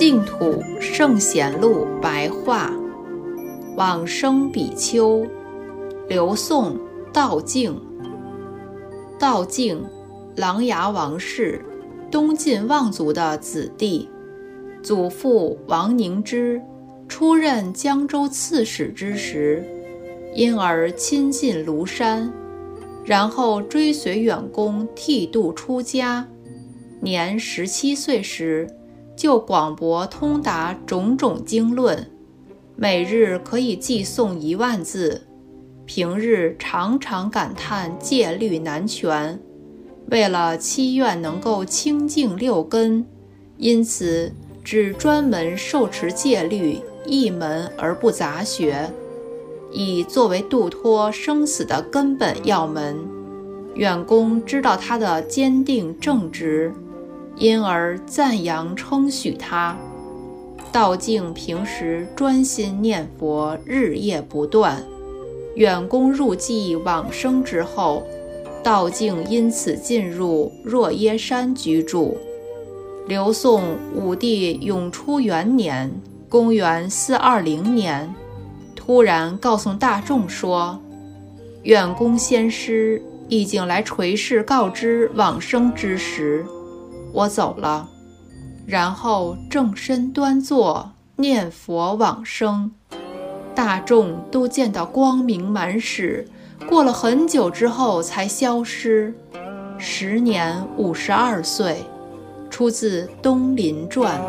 净土圣贤录白话，往生比丘，刘宋，道静。道静，琅琊王氏，东晋望族的子弟，祖父王凝之出任江州刺史之时，因而亲近庐山，然后追随远公剃度出家。年十七岁时。就广博通达种种经论，每日可以寄诵一万字。平日常常感叹戒律难全，为了祈愿能够清净六根，因此只专门受持戒律一门而不杂学，以作为度脱生死的根本要门。远公知道他的坚定正直。因而赞扬称许他，道静平时专心念佛，日夜不断。远公入寂往生之后，道静因此进入若耶山居住。刘宋武帝永初元年（公元420年），突然告诉大众说，远公先师已经来垂示告知往生之时。我走了，然后正身端坐念佛往生，大众都见到光明满室。过了很久之后才消失，时年五十二岁，出自《东林传》。